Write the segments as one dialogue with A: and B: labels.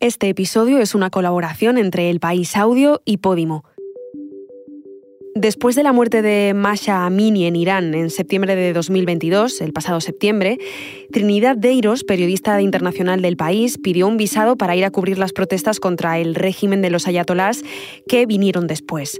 A: Este episodio es una colaboración entre El País Audio y Podimo. Después de la muerte de Masha Amini en Irán en septiembre de 2022, el pasado septiembre, Trinidad Deiros, periodista internacional del país, pidió un visado para ir a cubrir las protestas contra el régimen de los ayatolás que vinieron después.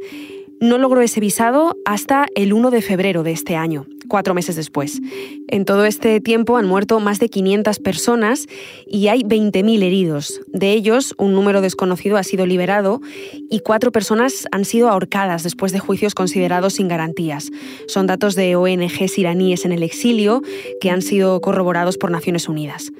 A: No logró ese visado hasta el 1 de febrero de este año, cuatro meses después. En todo este tiempo han muerto más de 500 personas y hay 20.000 heridos. De ellos, un número desconocido ha sido liberado y cuatro personas han sido ahorcadas después de juicios considerados sin garantías. Son datos de ONGs iraníes en el exilio que han sido corroborados por Naciones Unidas.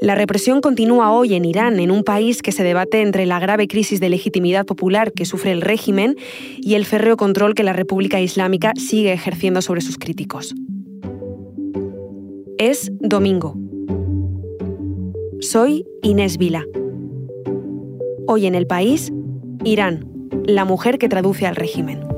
A: La represión continúa hoy en Irán, en un país que se debate entre la grave crisis de legitimidad popular que sufre el régimen y el férreo control que la República Islámica sigue ejerciendo sobre sus críticos. Es domingo. Soy Inés Vila. Hoy en el país, Irán, la mujer que traduce al régimen.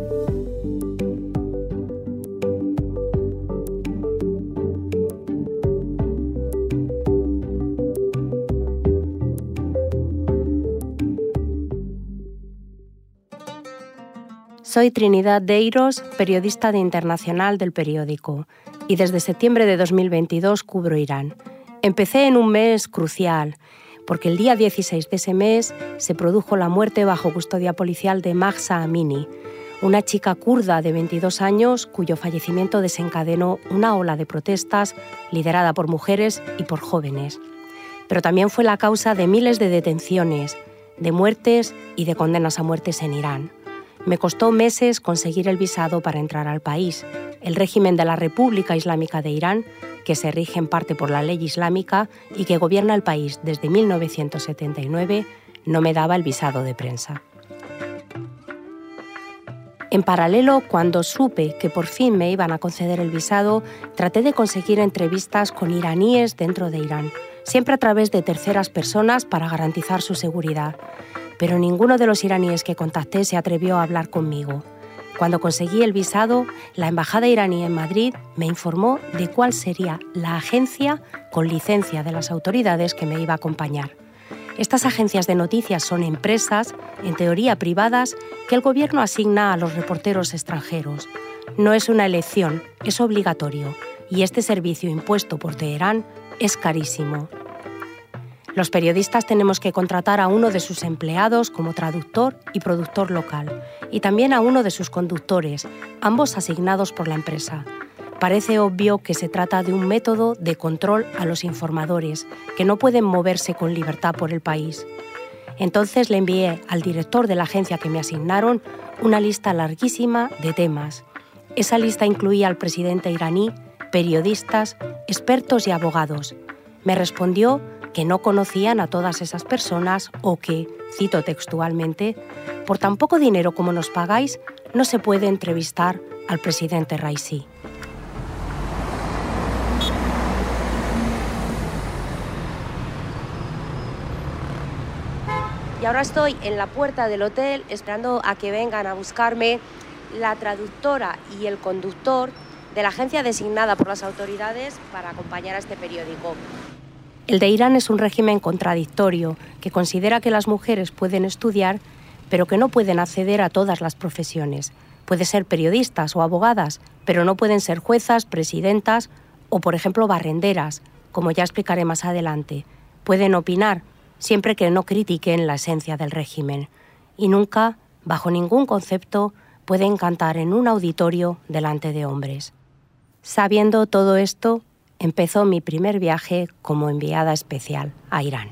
B: Soy Trinidad Deiros, periodista de Internacional del periódico, y desde septiembre de 2022 cubro Irán. Empecé en un mes crucial, porque el día 16 de ese mes se produjo la muerte bajo custodia policial de Mahsa Amini, una chica kurda de 22 años cuyo fallecimiento desencadenó una ola de protestas liderada por mujeres y por jóvenes. Pero también fue la causa de miles de detenciones, de muertes y de condenas a muertes en Irán. Me costó meses conseguir el visado para entrar al país. El régimen de la República Islámica de Irán, que se rige en parte por la ley islámica y que gobierna el país desde 1979, no me daba el visado de prensa. En paralelo, cuando supe que por fin me iban a conceder el visado, traté de conseguir entrevistas con iraníes dentro de Irán, siempre a través de terceras personas para garantizar su seguridad pero ninguno de los iraníes que contacté se atrevió a hablar conmigo. Cuando conseguí el visado, la embajada iraní en Madrid me informó de cuál sería la agencia con licencia de las autoridades que me iba a acompañar. Estas agencias de noticias son empresas, en teoría privadas, que el gobierno asigna a los reporteros extranjeros. No es una elección, es obligatorio, y este servicio impuesto por Teherán es carísimo. Los periodistas tenemos que contratar a uno de sus empleados como traductor y productor local, y también a uno de sus conductores, ambos asignados por la empresa. Parece obvio que se trata de un método de control a los informadores, que no pueden moverse con libertad por el país. Entonces le envié al director de la agencia que me asignaron una lista larguísima de temas. Esa lista incluía al presidente iraní, periodistas, expertos y abogados. Me respondió que no conocían a todas esas personas o que, cito textualmente, por tan poco dinero como nos pagáis, no se puede entrevistar al presidente Raisi. Y ahora estoy en la puerta del hotel esperando a que vengan a buscarme la traductora y el conductor de la agencia designada por las autoridades para acompañar a este periódico. El de Irán es un régimen contradictorio que considera que las mujeres pueden estudiar, pero que no pueden acceder a todas las profesiones. Pueden ser periodistas o abogadas, pero no pueden ser juezas, presidentas o, por ejemplo, barrenderas, como ya explicaré más adelante. Pueden opinar, siempre que no critiquen la esencia del régimen. Y nunca, bajo ningún concepto, pueden cantar en un auditorio delante de hombres. Sabiendo todo esto, empezó mi primer viaje como enviada especial a Irán.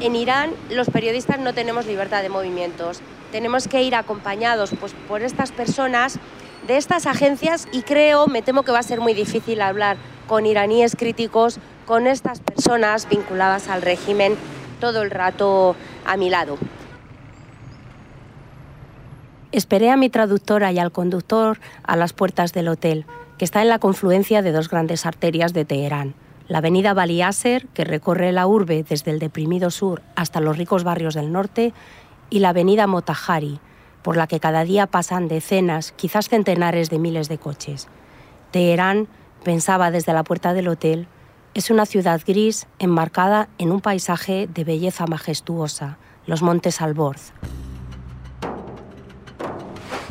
B: En Irán los periodistas no tenemos libertad de movimientos. Tenemos que ir acompañados pues, por estas personas de estas agencias y creo, me temo que va a ser muy difícil hablar con iraníes críticos, con estas personas vinculadas al régimen todo el rato a mi lado. Esperé a mi traductora y al conductor a las puertas del hotel que está en la confluencia de dos grandes arterias de Teherán, la avenida Bali que recorre la urbe desde el deprimido sur hasta los ricos barrios del norte, y la avenida Motahari, por la que cada día pasan decenas, quizás centenares de miles de coches. Teherán, pensaba desde la puerta del hotel, Es una ciudad gris enmarcada en un paisaje de belleza majestuosa, los montes Alborz.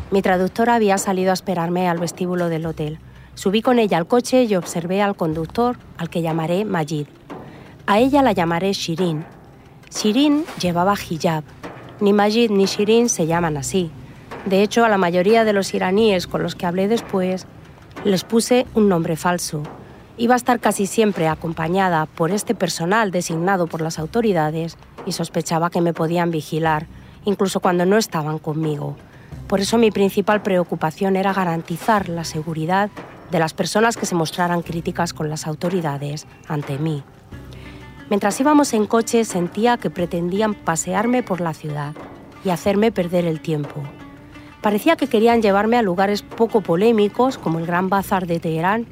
B: Mi traductora había salido a esperarme al vestíbulo del hotel. Subí con ella al coche y observé al conductor, al que llamaré Majid. A ella la llamaré Shirin. Shirin llevaba hijab. Ni Majid ni Shirin se llaman así. De hecho, a la mayoría de los iraníes con los que hablé después les puse un nombre falso. Iba a estar casi siempre acompañada por este personal designado por las autoridades y sospechaba que me podían vigilar, incluso cuando no estaban conmigo. Por eso mi principal preocupación era garantizar la seguridad de las personas que se mostraran críticas con las autoridades ante mí. Mientras íbamos en coche sentía que pretendían pasearme por la ciudad y hacerme perder el tiempo. Parecía que querían llevarme a lugares poco polémicos como el Gran Bazar de Teherán,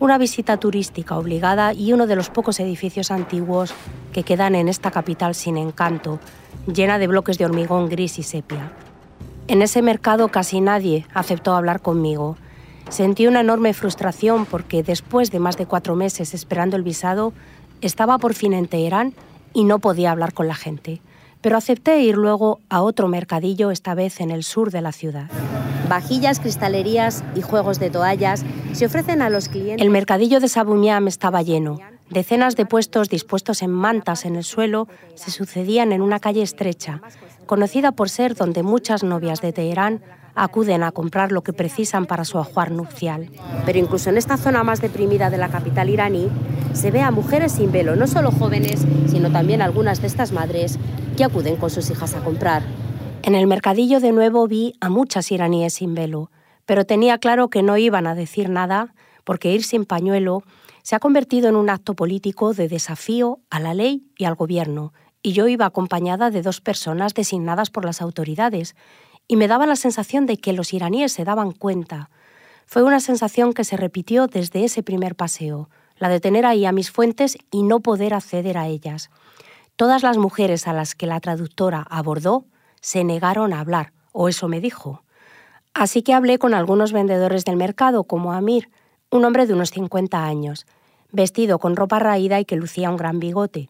B: una visita turística obligada y uno de los pocos edificios antiguos que quedan en esta capital sin encanto, llena de bloques de hormigón gris y sepia. En ese mercado casi nadie aceptó hablar conmigo. Sentí una enorme frustración porque después de más de cuatro meses esperando el visado, estaba por fin en Teherán y no podía hablar con la gente, pero acepté ir luego a otro mercadillo, esta vez en el sur de la ciudad.
C: Vajillas, cristalerías y juegos de toallas se ofrecen a los clientes.
B: El mercadillo de Sabuñam estaba lleno. Decenas de puestos dispuestos en mantas en el suelo se sucedían en una calle estrecha, conocida por ser donde muchas novias de Teherán acuden a comprar lo que precisan para su ajuar nupcial.
C: Pero incluso en esta zona más deprimida de la capital iraní, se ve a mujeres sin velo, no solo jóvenes, sino también algunas de estas madres que acuden con sus hijas a comprar.
B: En el mercadillo de nuevo vi a muchas iraníes sin velo, pero tenía claro que no iban a decir nada porque ir sin pañuelo se ha convertido en un acto político de desafío a la ley y al gobierno, y yo iba acompañada de dos personas designadas por las autoridades, y me daba la sensación de que los iraníes se daban cuenta. Fue una sensación que se repitió desde ese primer paseo, la de tener ahí a mis fuentes y no poder acceder a ellas. Todas las mujeres a las que la traductora abordó se negaron a hablar, o eso me dijo. Así que hablé con algunos vendedores del mercado, como Amir, un hombre de unos 50 años, vestido con ropa raída y que lucía un gran bigote.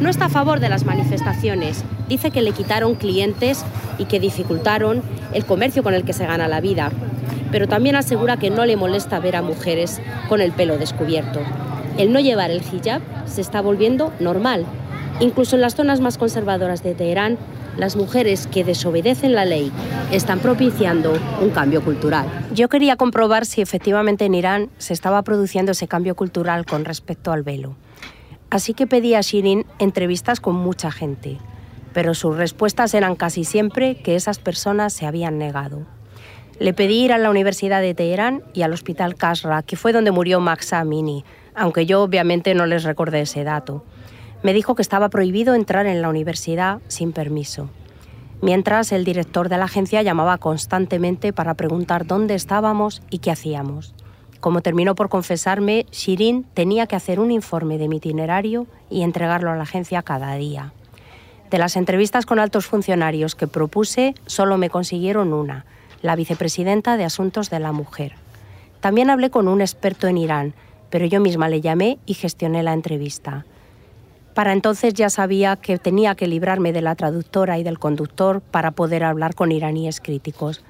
C: No está a favor de las manifestaciones. Dice que le quitaron clientes y que dificultaron el comercio con el que se gana la vida. Pero también asegura que no le molesta ver a mujeres con el pelo descubierto. El no llevar el hijab se está volviendo normal. Incluso en las zonas más conservadoras de Teherán, las mujeres que desobedecen la ley están propiciando un cambio cultural.
B: Yo quería comprobar si efectivamente en Irán se estaba produciendo ese cambio cultural con respecto al velo. Así que pedí a Shirin entrevistas con mucha gente, pero sus respuestas eran casi siempre que esas personas se habían negado. Le pedí ir a la Universidad de Teherán y al Hospital Kasra, que fue donde murió Max Amini, aunque yo obviamente no les recordé ese dato. Me dijo que estaba prohibido entrar en la universidad sin permiso. Mientras el director de la agencia llamaba constantemente para preguntar dónde estábamos y qué hacíamos. Como terminó por confesarme, Shirin tenía que hacer un informe de mi itinerario y entregarlo a la agencia cada día. De las entrevistas con altos funcionarios que propuse, solo me consiguieron una, la vicepresidenta de Asuntos de la Mujer. También hablé con un experto en Irán, pero yo misma le llamé y gestioné la entrevista. Para entonces ya sabía que tenía que librarme de la traductora y del conductor para poder hablar con iraníes críticos.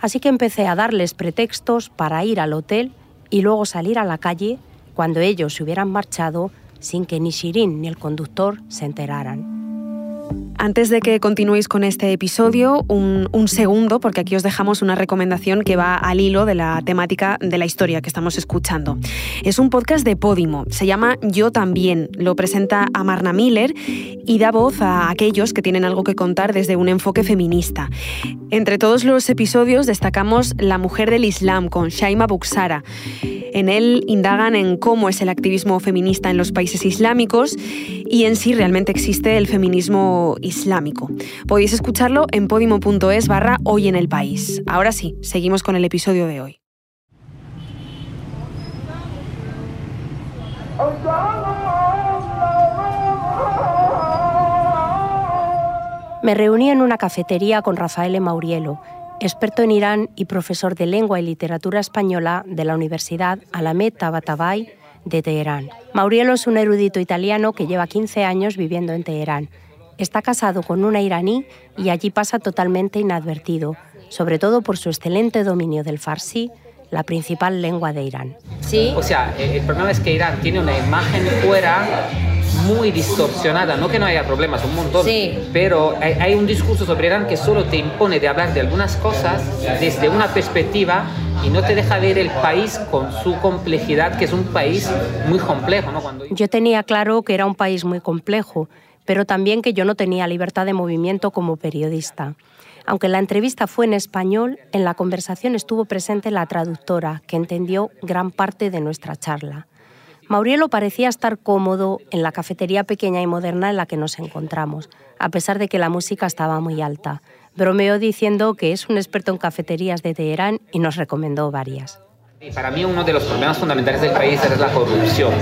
B: Así que empecé a darles pretextos para ir al hotel y luego salir a la calle cuando ellos se hubieran marchado sin que ni Shirin ni el conductor se enteraran.
A: Antes de que continuéis con este episodio, un, segundo, porque aquí os dejamos una recomendación que va al hilo de la temática de la historia que estamos escuchando. Es un podcast de Podimo, se llama Yo también, lo presenta Amarna Miller y da voz a aquellos que tienen algo que contar desde un enfoque feminista. Entre todos los episodios destacamos La mujer del Islam con Shaima Buxara. En él indagan en cómo es el activismo feminista en los países islámicos y en si realmente existe el feminismo islámico. Podéis escucharlo en podimo.es barra hoy en el país. Ahora sí, seguimos con el episodio de hoy.
B: Me reuní en una cafetería con Rafael Maurielo, experto en Irán y profesor de lengua y literatura española de la Universidad Alamed Tabatabai de Teherán. Maurielo es un erudito italiano que lleva 15 años viviendo en Teherán. Está casado con una iraní y allí pasa totalmente inadvertido, sobre todo por su excelente dominio del farsi, la principal lengua de Irán.
D: Sí. O sea, el problema es que Irán tiene una imagen fuera muy distorsionada, no que no haya problemas, un montón, sí. pero hay, hay, un discurso sobre Irán que solo te impone de hablar de algunas cosas desde una perspectiva y no te deja ver el país con su complejidad, que es un país muy complejo. ¿no? Cuando...
B: Yo tenía claro que era un país muy complejo, pero también que yo no tenía libertad de movimiento como periodista. Aunque la entrevista fue en español, en la conversación estuvo presente la traductora, que entendió gran parte de nuestra charla. Maurielo parecía estar cómodo en la cafetería pequeña y moderna en la que nos encontramos, a pesar de que la música estaba muy alta. Bromeó diciendo que es un experto en cafeterías de Teherán y nos recomendó varias.
D: Para mí uno de los problemas fundamentales del país es la corrupción,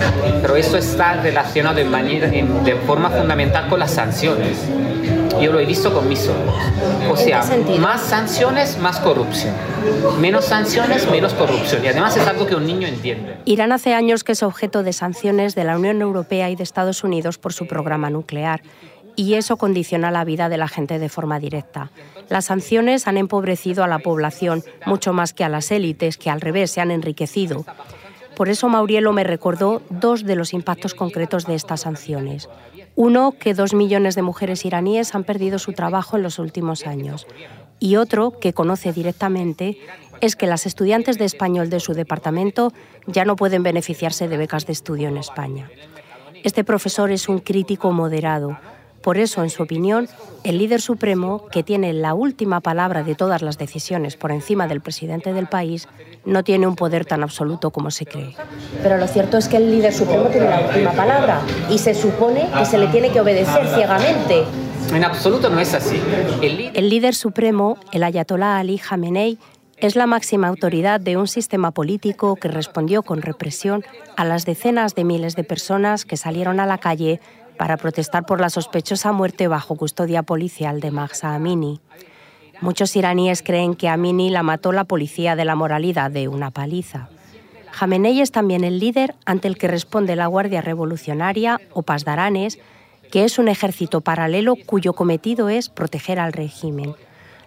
D: pero eso está relacionado de, manera, de forma fundamental con las sanciones. Yo lo he visto con mis ojos. O sea, más sanciones, más corrupción. Menos sanciones, menos corrupción. Y además es algo que un niño entiende.
B: Irán hace años que es objeto de sanciones de la Unión Europea y de Estados Unidos por su programa nuclear y eso condiciona la vida de la gente de forma directa. Las sanciones han empobrecido a la población mucho más que a las élites, que al revés se han enriquecido. Por eso Maurielo me recordó dos de los impactos concretos de estas sanciones. Uno, que dos millones de mujeres iraníes han perdido su trabajo en los últimos años. Y otro, que conoce directamente, es que las estudiantes de español de su departamento ya no pueden beneficiarse de becas de estudio en España. Este profesor es un crítico moderado, por eso, en su opinión, el líder supremo, que tiene la última palabra de todas las decisiones por encima del presidente del país, no tiene un poder tan absoluto como se cree.
C: Pero lo cierto es que el líder supremo tiene la última palabra y se supone que se le tiene que obedecer ciegamente.
D: En absoluto no es así.
B: El líder, el líder supremo, el ayatolá Ali Khamenei, es la máxima autoridad de un sistema político que respondió con represión a las decenas de miles de personas que salieron a la calle para protestar por la sospechosa muerte bajo custodia policial de Mahsa Amini. Muchos iraníes creen que Amini la mató la policía de la moralidad de una paliza. Jamenei es también el líder ante el que responde la Guardia Revolucionaria o Pasdaranes, que es un ejército paralelo cuyo cometido es proteger al régimen.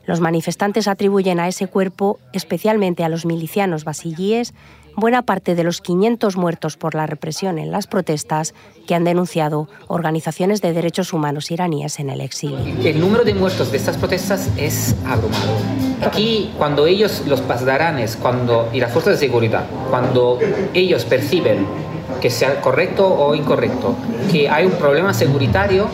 B: Los manifestantes atribuyen a ese cuerpo, especialmente a los milicianos basillíes, buena parte de los 500 muertos por la represión en las protestas que han denunciado organizaciones de derechos humanos iraníes en el exilio.
D: El número de muertos de estas protestas es abrumador. Aquí, cuando ellos, los pasdaranes, cuando, y las fuerzas de seguridad, cuando ellos perciben que sea correcto o incorrecto, que hay un problema securitario,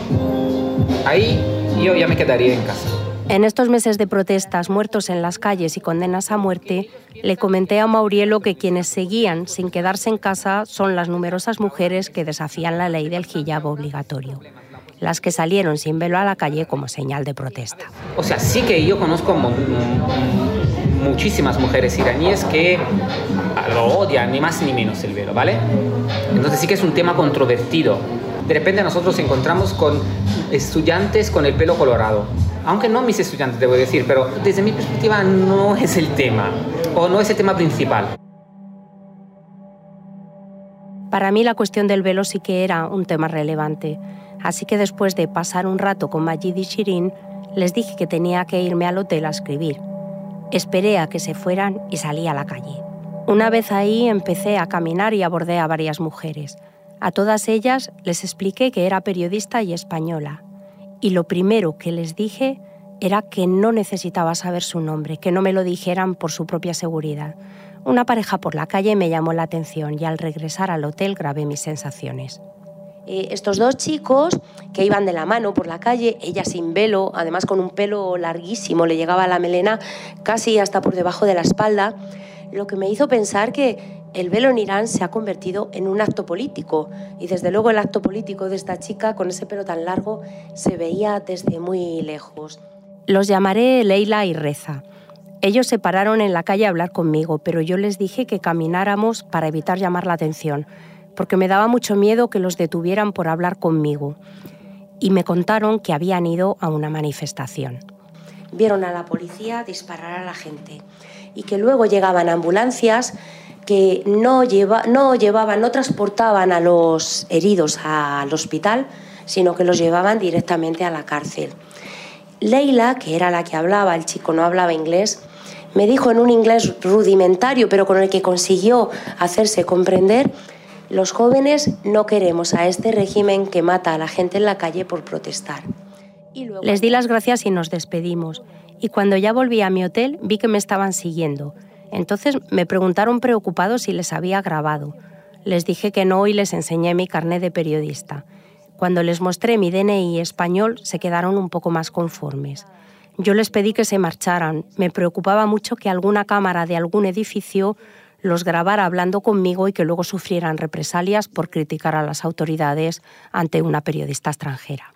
D: ahí yo ya me quedaría en casa.
B: En estos meses de protestas, muertos en las calles y condenas a muerte, le comenté a Maurielo que quienes seguían sin quedarse en casa son las numerosas mujeres que desafían la ley del hijab obligatorio, las que salieron sin velo a la calle como señal de protesta.
D: O sea, sí que yo conozco muchísimas mujeres iraníes que lo odian, ni más ni menos el velo, ¿vale? Entonces sí que es un tema controvertido. De repente nosotros encontramos con estudiantes con el pelo colorado aunque no mis estudiantes, debo decir, pero desde mi perspectiva no es el tema, o no es el tema principal.
B: Para mí la cuestión del velo sí que era un tema relevante, así que después de pasar un rato con Majid y Shirin, les dije que tenía que irme al hotel a escribir. Esperé a que se fueran y salí a la calle. Una vez ahí empecé a caminar y abordé a varias mujeres. A todas ellas les expliqué que era periodista y española, y lo primero que les dije era que no necesitaba saber su nombre, que no me lo dijeran por su propia seguridad. Una pareja por la calle me llamó la atención y al regresar al hotel grabé mis sensaciones.
C: Eh, estos dos chicos que iban de la mano por la calle, ella sin velo, además con un pelo larguísimo, le llegaba la melena casi hasta por debajo de la espalda, lo que me hizo pensar que el velo en Irán se ha convertido en un acto político y desde luego el acto político de esta chica con ese pelo tan largo se veía desde muy lejos.
B: Los llamaré Leila y Reza. Ellos se pararon en la calle a hablar conmigo, pero yo les dije que camináramos para evitar llamar la atención, porque me daba mucho miedo que los detuvieran por hablar conmigo. Y me contaron que habían ido a una manifestación.
C: Vieron a la policía disparar a la gente y que luego llegaban ambulancias que no, lleva, no llevaban, no transportaban a los heridos al hospital, sino que los llevaban directamente a la cárcel. Leila, que era la que hablaba, el chico no hablaba inglés, me dijo en un inglés rudimentario, pero con el que consiguió hacerse comprender, los jóvenes no queremos a este régimen que mata a la gente en la calle por protestar.
B: Les di las gracias y nos despedimos. Y cuando ya volví a mi hotel vi que me estaban siguiendo. Entonces me preguntaron preocupados si les había grabado. Les dije que no y les enseñé mi carnet de periodista. Cuando les mostré mi DNI español se quedaron un poco más conformes. Yo les pedí que se marcharan. Me preocupaba mucho que alguna cámara de algún edificio los grabara hablando conmigo y que luego sufrieran represalias por criticar a las autoridades ante una periodista extranjera.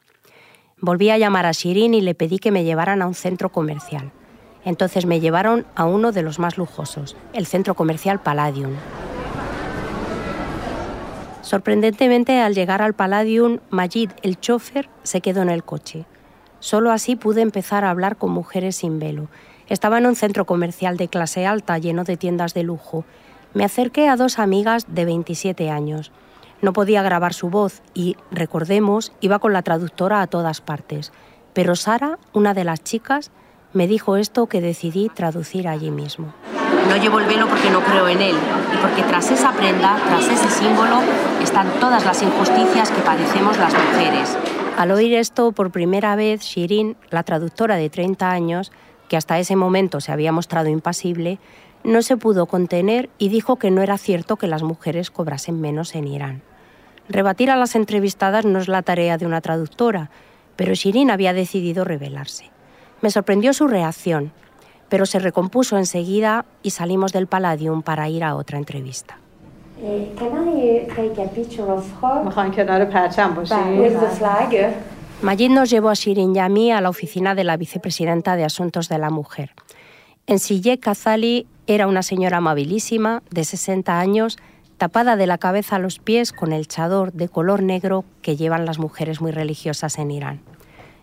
B: Volví a llamar a Shirin y le pedí que me llevaran a un centro comercial. Entonces me llevaron a uno de los más lujosos, el centro comercial Palladium. Sorprendentemente, al llegar al Palladium, Majid, el chofer, se quedó en el coche. Solo así pude empezar a hablar con mujeres sin velo. Estaba en un centro comercial de clase alta lleno de tiendas de lujo. Me acerqué a dos amigas de 27 años. No podía grabar su voz y, recordemos, iba con la traductora a todas partes. Pero Sara, una de las chicas, me dijo esto que decidí traducir allí mismo.
C: No llevo el velo porque no creo en él y porque tras esa prenda, tras ese símbolo, están todas las injusticias que padecemos las mujeres.
B: Al oír esto por primera vez, Shirin, la traductora de 30 años, que hasta ese momento se había mostrado impasible, no se pudo contener y dijo que no era cierto que las mujeres cobrasen menos en Irán. Rebatir a las entrevistadas no es la tarea de una traductora, pero Shirin había decidido rebelarse. Me sorprendió su reacción, pero se recompuso enseguida y salimos del Palladium para ir a otra entrevista. Majid nos llevó a Shirin y a a la oficina de la vicepresidenta de Asuntos de la Mujer. En Sille Kazali era una señora amabilísima, de 60 años, tapada de la cabeza a los pies con el chador de color negro que llevan las mujeres muy religiosas en Irán.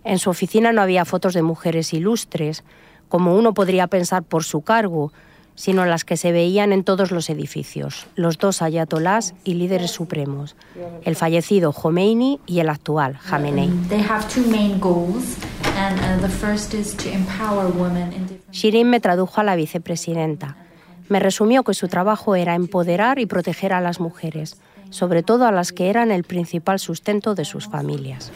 B: En su oficina no había fotos de mujeres ilustres, como uno podría pensar por su cargo, sino las que se veían en todos los edificios, los dos ayatolás y líderes supremos, el fallecido Khomeini y el actual Khamenei. Shirin me tradujo a la vicepresidenta. Me resumió que su trabajo era empoderar y proteger a las mujeres, sobre todo a las que eran el principal sustento de sus familias.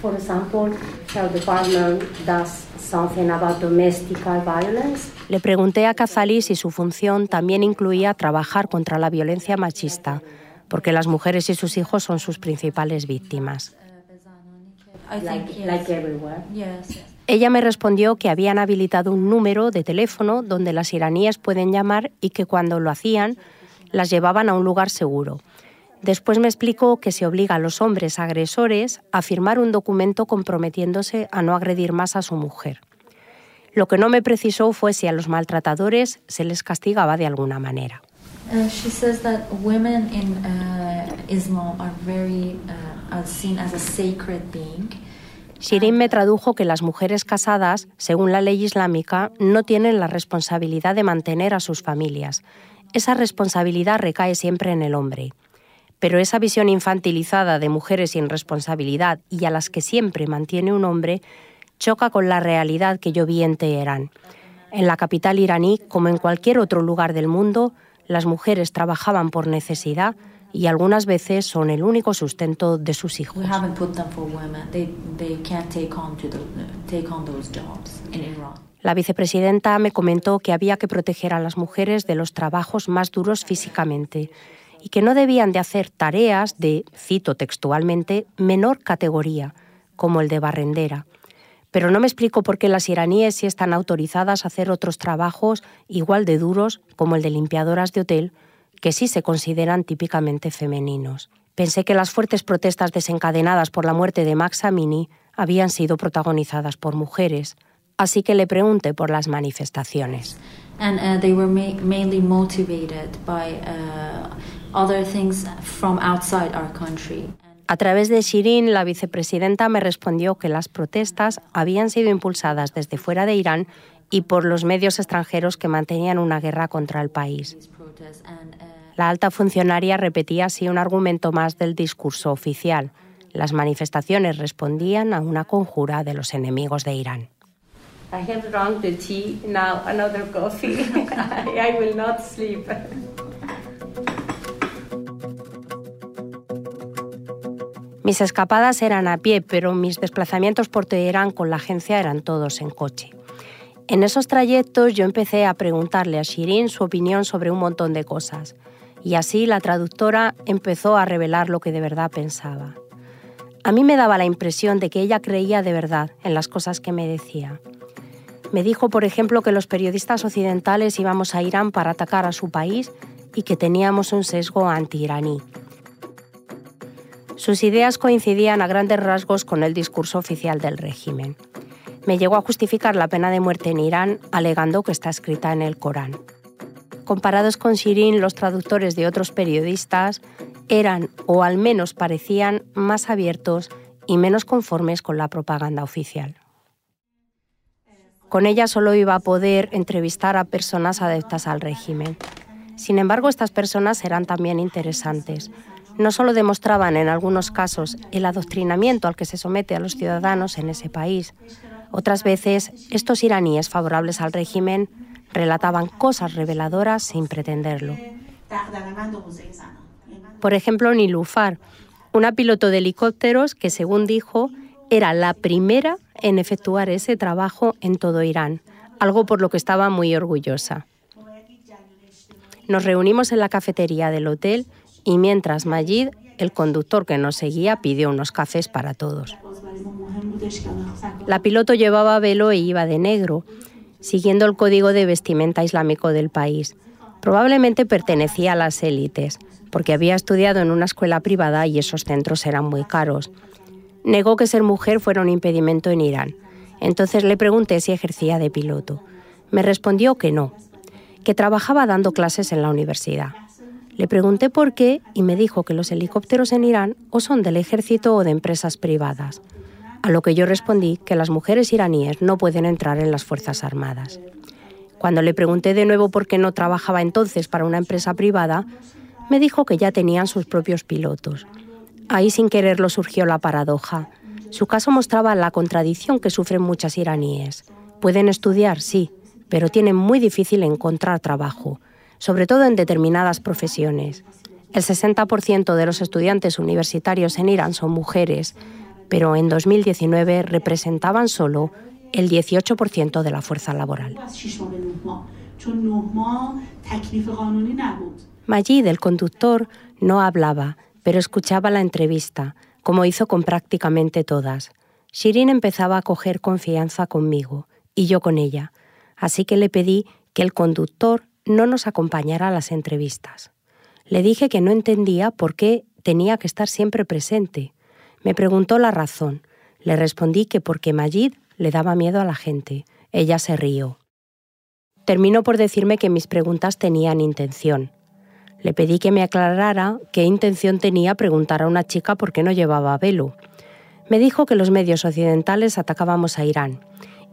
B: Le pregunté a Kazali si su función también incluía trabajar contra la violencia machista, porque las mujeres y sus hijos son sus principales víctimas. Ella me respondió que habían habilitado un número de teléfono donde las iraníes pueden llamar y que cuando lo hacían las llevaban a un lugar seguro. Después me explicó que se obliga a los hombres agresores a firmar un documento comprometiéndose a no agredir más a su mujer. Lo que no me precisó fue si a los maltratadores se les castigaba de alguna manera. Uh, she says that women in uh, Islam are very uh, seen as a sacred being. Shirin me tradujo que las mujeres casadas, según la ley islámica, no tienen la responsabilidad de mantener a sus familias. Esa responsabilidad recae siempre en el hombre. Pero esa visión infantilizada de mujeres sin responsabilidad y a las que siempre mantiene un hombre choca con la realidad que yo vi en Teherán. En la capital iraní, como en cualquier otro lugar del mundo, las mujeres trabajaban por necesidad y algunas veces son el único sustento de sus hijos. La vicepresidenta me comentó que había que proteger a las mujeres de los trabajos más duros físicamente y que no debían de hacer tareas de, cito textualmente, menor categoría, como el de barrendera. Pero no me explico por qué las iraníes sí están autorizadas a hacer otros trabajos igual de duros, como el de limpiadoras de hotel, que sí se consideran típicamente femeninos. Pensé que las fuertes protestas desencadenadas por la muerte de Max Amini habían sido protagonizadas por mujeres, así que le pregunté por las manifestaciones. A través de Shirin, la vicepresidenta me respondió que las protestas habían sido impulsadas desde fuera de Irán y por los medios extranjeros que mantenían una guerra contra el país. La alta funcionaria repetía así un argumento más del discurso oficial. Las manifestaciones respondían a una conjura de los enemigos de Irán. Mis escapadas eran a pie, pero mis desplazamientos por Teherán con la agencia eran todos en coche. En esos trayectos yo empecé a preguntarle a Shirin su opinión sobre un montón de cosas, y así la traductora empezó a revelar lo que de verdad pensaba. A mí me daba la impresión de que ella creía de verdad en las cosas que me decía. Me dijo, por ejemplo, que los periodistas occidentales íbamos a Irán para atacar a su país y que teníamos un sesgo anti-iraní. Sus ideas coincidían a grandes rasgos con el discurso oficial del régimen. Me llegó a justificar la pena de muerte en Irán alegando que está escrita en el Corán. Comparados con Shirin, los traductores de otros periodistas eran, o al menos parecían, más abiertos y menos conformes con la propaganda oficial. Con ella solo iba a poder entrevistar a personas adeptas al régimen. Sin embargo, estas personas eran también interesantes, no solo demostraban en algunos casos el adoctrinamiento al que se somete a los ciudadanos en ese país, otras veces estos iraníes favorables al régimen relataban cosas reveladoras sin pretenderlo. Por ejemplo, Nilufar, una piloto de helicópteros que, según dijo, era la primera en efectuar ese trabajo en todo Irán, algo por lo que estaba muy orgullosa. Nos reunimos en la cafetería del hotel y mientras Majid, el conductor que nos seguía, pidió unos cafés para todos. La piloto llevaba velo e iba de negro, siguiendo el código de vestimenta islámico del país. Probablemente pertenecía a las élites, porque había estudiado en una escuela privada y esos centros eran muy caros. Negó que ser mujer fuera un impedimento en Irán. Entonces le pregunté si ejercía de piloto. Me respondió que no, que trabajaba dando clases en la universidad. Le pregunté por qué y me dijo que los helicópteros en Irán o son del ejército o de empresas privadas. A lo que yo respondí que las mujeres iraníes no pueden entrar en las Fuerzas Armadas. Cuando le pregunté de nuevo por qué no trabajaba entonces para una empresa privada, me dijo que ya tenían sus propios pilotos. Ahí sin quererlo surgió la paradoja. Su caso mostraba la contradicción que sufren muchas iraníes. Pueden estudiar, sí, pero tienen muy difícil encontrar trabajo sobre todo en determinadas profesiones. El 60% de los estudiantes universitarios en Irán son mujeres, pero en 2019 representaban solo el 18% de la fuerza laboral. Majid, el conductor, no hablaba, pero escuchaba la entrevista, como hizo con prácticamente todas. Shirin empezaba a coger confianza conmigo y yo con ella, así que le pedí que el conductor no nos acompañara a las entrevistas. Le dije que no entendía por qué tenía que estar siempre presente. Me preguntó la razón. Le respondí que porque Majid le daba miedo a la gente. Ella se rió. Terminó por decirme que mis preguntas tenían intención. Le pedí que me aclarara qué intención tenía preguntar a una chica por qué no llevaba velo. Me dijo que los medios occidentales atacábamos a Irán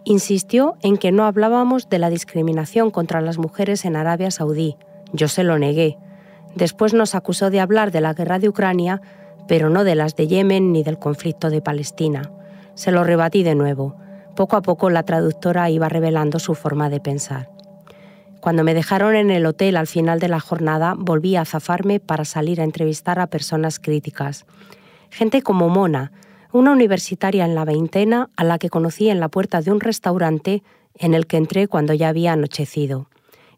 B: insistió en que no hablábamos de la discriminación contra las mujeres en Arabia Saudí. Yo se lo negué. Después nos acusó de hablar de la guerra de Ucrania, pero no de las de Yemen ni del conflicto de Palestina. Se lo rebatí de nuevo. Poco a poco la traductora iba revelando su forma de pensar. Cuando me dejaron en el hotel al final de la jornada, volví a zafarme para salir a entrevistar a personas críticas. Gente como Mona, una universitaria en la veintena a la que conocí en la puerta de un restaurante en el que entré cuando ya había anochecido.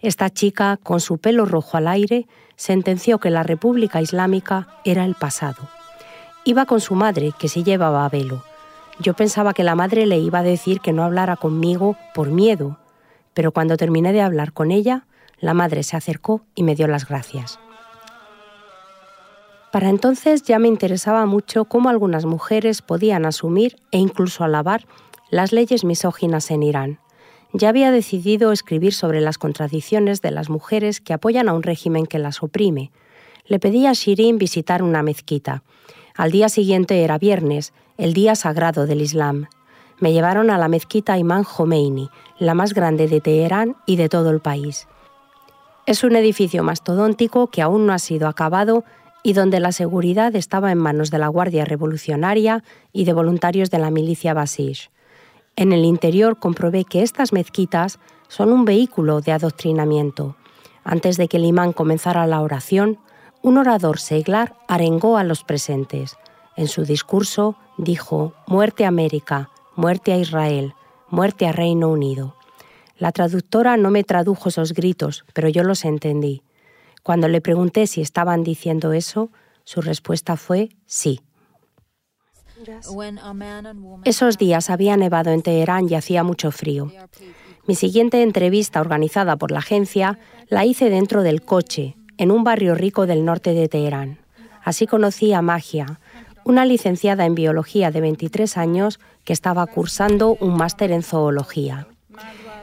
B: Esta chica, con su pelo rojo al aire, sentenció que la República Islámica era el pasado. Iba con su madre, que sí llevaba velo. Yo pensaba que la madre le iba a decir que no hablara conmigo por miedo, pero cuando terminé de hablar con ella, la madre se acercó y me dio las gracias. Para entonces ya me interesaba mucho cómo algunas mujeres podían asumir e incluso alabar las leyes misóginas en Irán. Ya había decidido escribir sobre las contradicciones de las mujeres que apoyan a un régimen que las oprime. Le pedí a Shirin visitar una mezquita. Al día siguiente era viernes, el día sagrado del Islam. Me llevaron a la mezquita Imán Khomeini, la más grande de Teherán y de todo el país. Es un edificio mastodóntico que aún no ha sido acabado y donde la seguridad estaba en manos de la Guardia Revolucionaria y de voluntarios de la milicia Basij. En el interior comprobé que estas mezquitas son un vehículo de adoctrinamiento. Antes de que el imán comenzara la oración, un orador seglar arengó a los presentes. En su discurso dijo, Muerte América, muerte a Israel, muerte a Reino Unido. La traductora no me tradujo esos gritos, pero yo los entendí. Cuando le pregunté si estaban diciendo eso, su respuesta fue sí. Esos días había nevado en Teherán y hacía mucho frío. Mi siguiente entrevista organizada por la agencia la hice dentro del coche, en un barrio rico del norte de Teherán. Así conocí a Magia, una licenciada en biología de 23 años que estaba cursando un máster en zoología.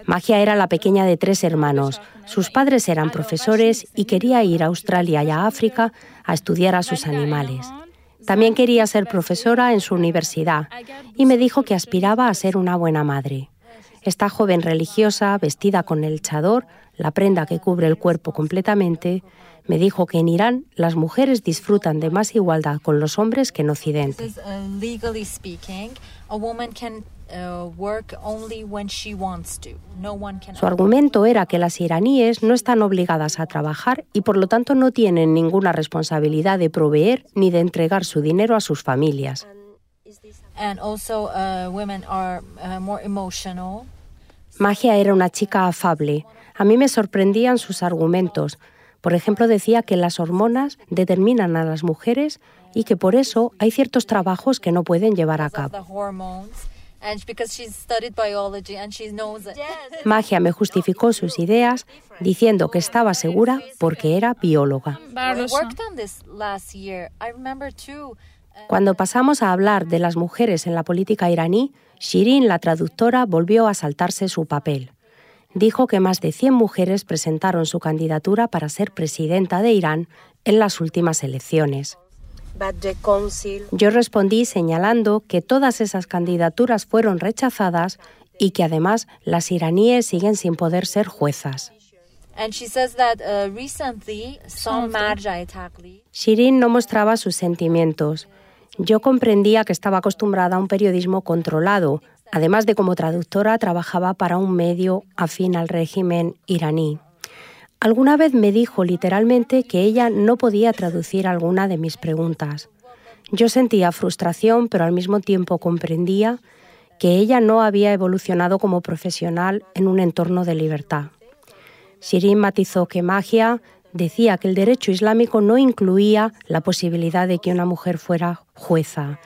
B: Magia era la pequeña de tres hermanos. Sus padres eran profesores y quería ir a Australia y a África a estudiar a sus animales. También quería ser profesora en su universidad y me dijo que aspiraba a ser una buena madre. Esta joven religiosa, vestida con el chador, la prenda que cubre el cuerpo completamente, me dijo que en Irán las mujeres disfrutan de más igualdad con los hombres que en Occidente. Su argumento era que las iraníes no están obligadas a trabajar y por lo tanto no tienen ninguna responsabilidad de proveer ni de entregar su dinero a sus familias. Uh, uh, Magia era una chica afable. A mí me sorprendían sus argumentos. Por ejemplo, decía que las hormonas determinan a las mujeres y que por eso hay ciertos trabajos que no pueden llevar a cabo. Magia me justificó sus ideas diciendo que estaba segura porque era bióloga. Cuando pasamos a hablar de las mujeres en la política iraní, Shirin, la traductora, volvió a saltarse su papel. Dijo que más de 100 mujeres presentaron su candidatura para ser presidenta de Irán en las últimas elecciones. Yo respondí señalando que todas esas candidaturas fueron rechazadas y que además las iraníes siguen sin poder ser juezas. Shirin no mostraba sus sentimientos. Yo comprendía que estaba acostumbrada a un periodismo controlado. Además de como traductora, trabajaba para un medio afín al régimen iraní. Alguna vez me dijo literalmente que ella no podía traducir alguna de mis preguntas. Yo sentía frustración, pero al mismo tiempo comprendía que ella no había evolucionado como profesional en un entorno de libertad. Shirin matizó que magia decía que el derecho islámico no incluía la posibilidad de que una mujer fuera jueza,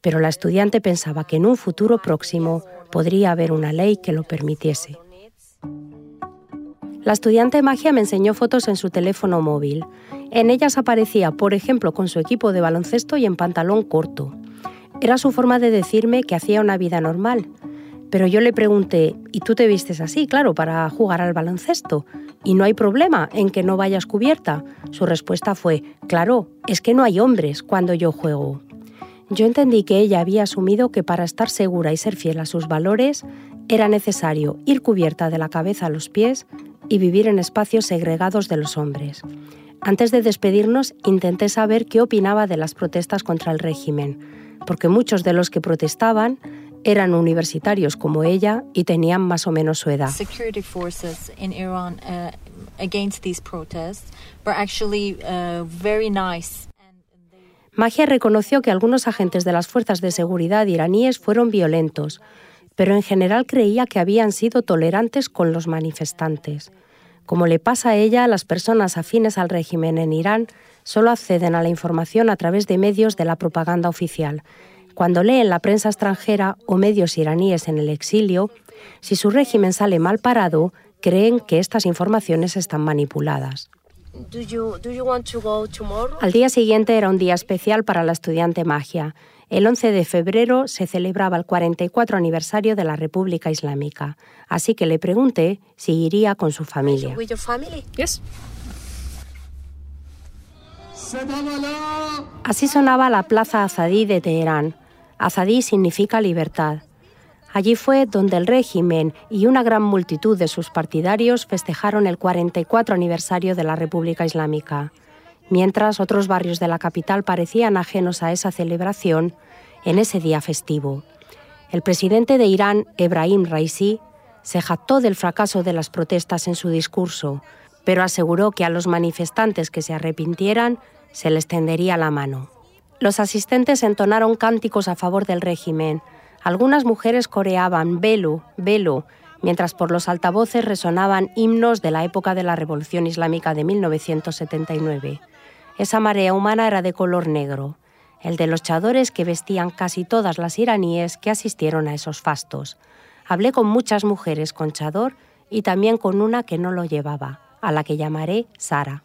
B: pero la estudiante pensaba que en un futuro próximo podría haber una ley que lo permitiese. La estudiante magia me enseñó fotos en su teléfono móvil. En ellas aparecía, por ejemplo, con su equipo de baloncesto y en pantalón corto. Era su forma de decirme que hacía una vida normal. Pero yo le pregunté, ¿y tú te vistes así, claro, para jugar al baloncesto? ¿Y no hay problema en que no vayas cubierta? Su respuesta fue, claro, es que no hay hombres cuando yo juego. Yo entendí que ella había asumido que para estar segura y ser fiel a sus valores era necesario ir cubierta de la cabeza a los pies y vivir en espacios segregados de los hombres. Antes de despedirnos, intenté saber qué opinaba de las protestas contra el régimen, porque muchos de los que protestaban eran universitarios como ella y tenían más o menos su edad. Magia reconoció que algunos agentes de las fuerzas de seguridad iraníes fueron violentos, pero en general creía que habían sido tolerantes con los manifestantes. Como le pasa a ella, las personas afines al régimen en Irán solo acceden a la información a través de medios de la propaganda oficial. Cuando leen la prensa extranjera o medios iraníes en el exilio, si su régimen sale mal parado, creen que estas informaciones están manipuladas. Al día siguiente era un día especial para la estudiante magia. El 11 de febrero se celebraba el 44 aniversario de la República Islámica, así que le pregunté si iría con su familia. Así sonaba la plaza Azadí de Teherán. Azadí significa libertad. Allí fue donde el régimen y una gran multitud de sus partidarios festejaron el 44 aniversario de la República Islámica. Mientras otros barrios de la capital parecían ajenos a esa celebración en ese día festivo. El presidente de Irán, Ebrahim Raisi, se jactó del fracaso de las protestas en su discurso, pero aseguró que a los manifestantes que se arrepintieran se les tendería la mano. Los asistentes entonaron cánticos a favor del régimen, algunas mujeres coreaban velo, velo, mientras por los altavoces resonaban himnos de la época de la Revolución Islámica de 1979. Esa marea humana era de color negro, el de los chadores que vestían casi todas las iraníes que asistieron a esos fastos. Hablé con muchas mujeres con chador y también con una que no lo llevaba, a la que llamaré Sara.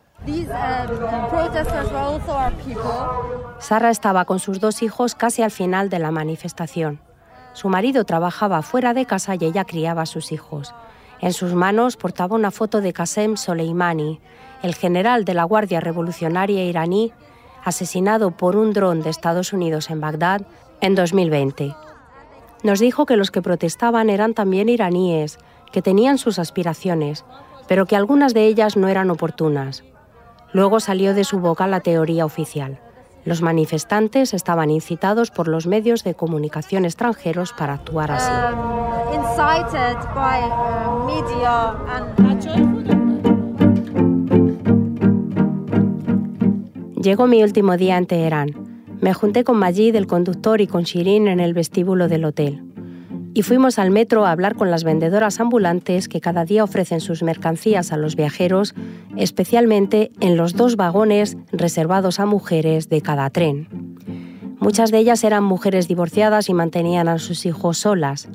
B: Sara estaba con sus dos hijos casi al final de la manifestación. Su marido trabajaba fuera de casa y ella criaba a sus hijos. En sus manos portaba una foto de Qasem Soleimani, el general de la Guardia Revolucionaria iraní, asesinado por un dron de Estados Unidos en Bagdad en 2020. Nos dijo que los que protestaban eran también iraníes, que tenían sus aspiraciones, pero que algunas de ellas no eran oportunas. Luego salió de su boca la teoría oficial. Los manifestantes estaban incitados por los medios de comunicación extranjeros para actuar así. Llegó mi último día en Teherán. Me junté con Majid, el conductor, y con Shirin en el vestíbulo del hotel y fuimos al metro a hablar con las vendedoras ambulantes que cada día ofrecen sus mercancías a los viajeros, especialmente en los dos vagones reservados a mujeres de cada tren. Muchas de ellas eran mujeres divorciadas y mantenían a sus hijos solas.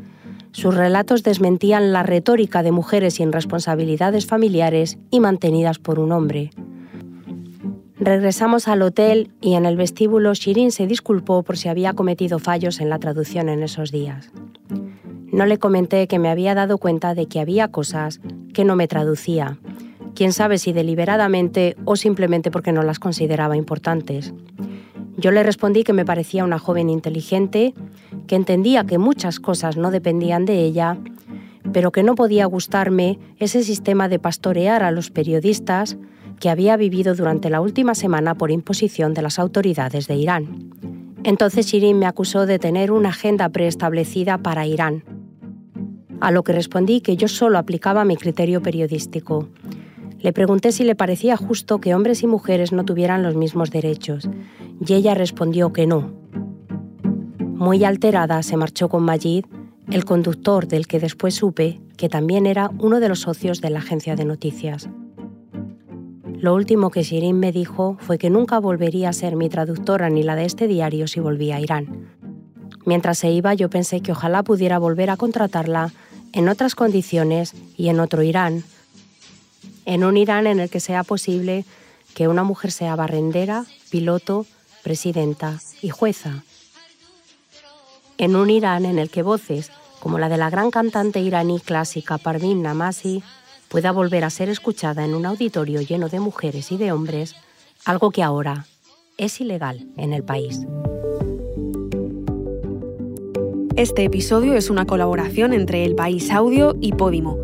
B: Sus relatos desmentían la retórica de mujeres sin responsabilidades familiares y mantenidas por un hombre. Regresamos al hotel y en el vestíbulo Shirin se disculpó por si había cometido fallos en la traducción en esos días. No le comenté que me había dado cuenta de que había cosas que no me traducía, quién sabe si deliberadamente o simplemente porque no las consideraba importantes. Yo le respondí que me parecía una joven inteligente, que entendía que muchas cosas no dependían de ella, pero que no podía gustarme ese sistema de pastorear a los periodistas que había vivido durante la última semana por imposición de las autoridades de Irán. Entonces Shirin me acusó de tener una agenda preestablecida para Irán a lo que respondí que yo solo aplicaba mi criterio periodístico. Le pregunté si le parecía justo que hombres y mujeres no tuvieran los mismos derechos, y ella respondió que no. Muy alterada se marchó con Majid, el conductor del que después supe que también era uno de los socios de la agencia de noticias. Lo último que Shirin me dijo fue que nunca volvería a ser mi traductora ni la de este diario si volvía a Irán. Mientras se iba yo pensé que ojalá pudiera volver a contratarla en otras condiciones y en otro Irán. En un Irán en el que sea posible que una mujer sea barrendera, piloto, presidenta y jueza. En un Irán en el que voces, como la de la gran cantante iraní clásica Parvin Namasi, pueda volver a ser escuchada en un auditorio lleno de mujeres y de hombres, algo que ahora es ilegal en el país.
A: Este episodio es una colaboración entre El País Audio y Podimo.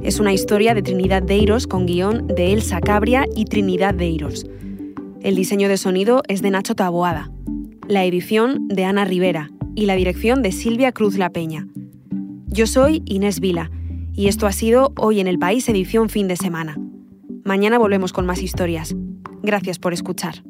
A: Es una historia de Trinidad Deiros con guion de Elsa Cabria y Trinidad Deiros. El diseño de sonido es de Nacho Taboada, la edición de Ana Rivera y la dirección de Silvia Cruz La Peña. Yo soy Inés Vila y esto ha sido Hoy en el País edición fin de semana. Mañana volvemos con más historias. Gracias por escuchar.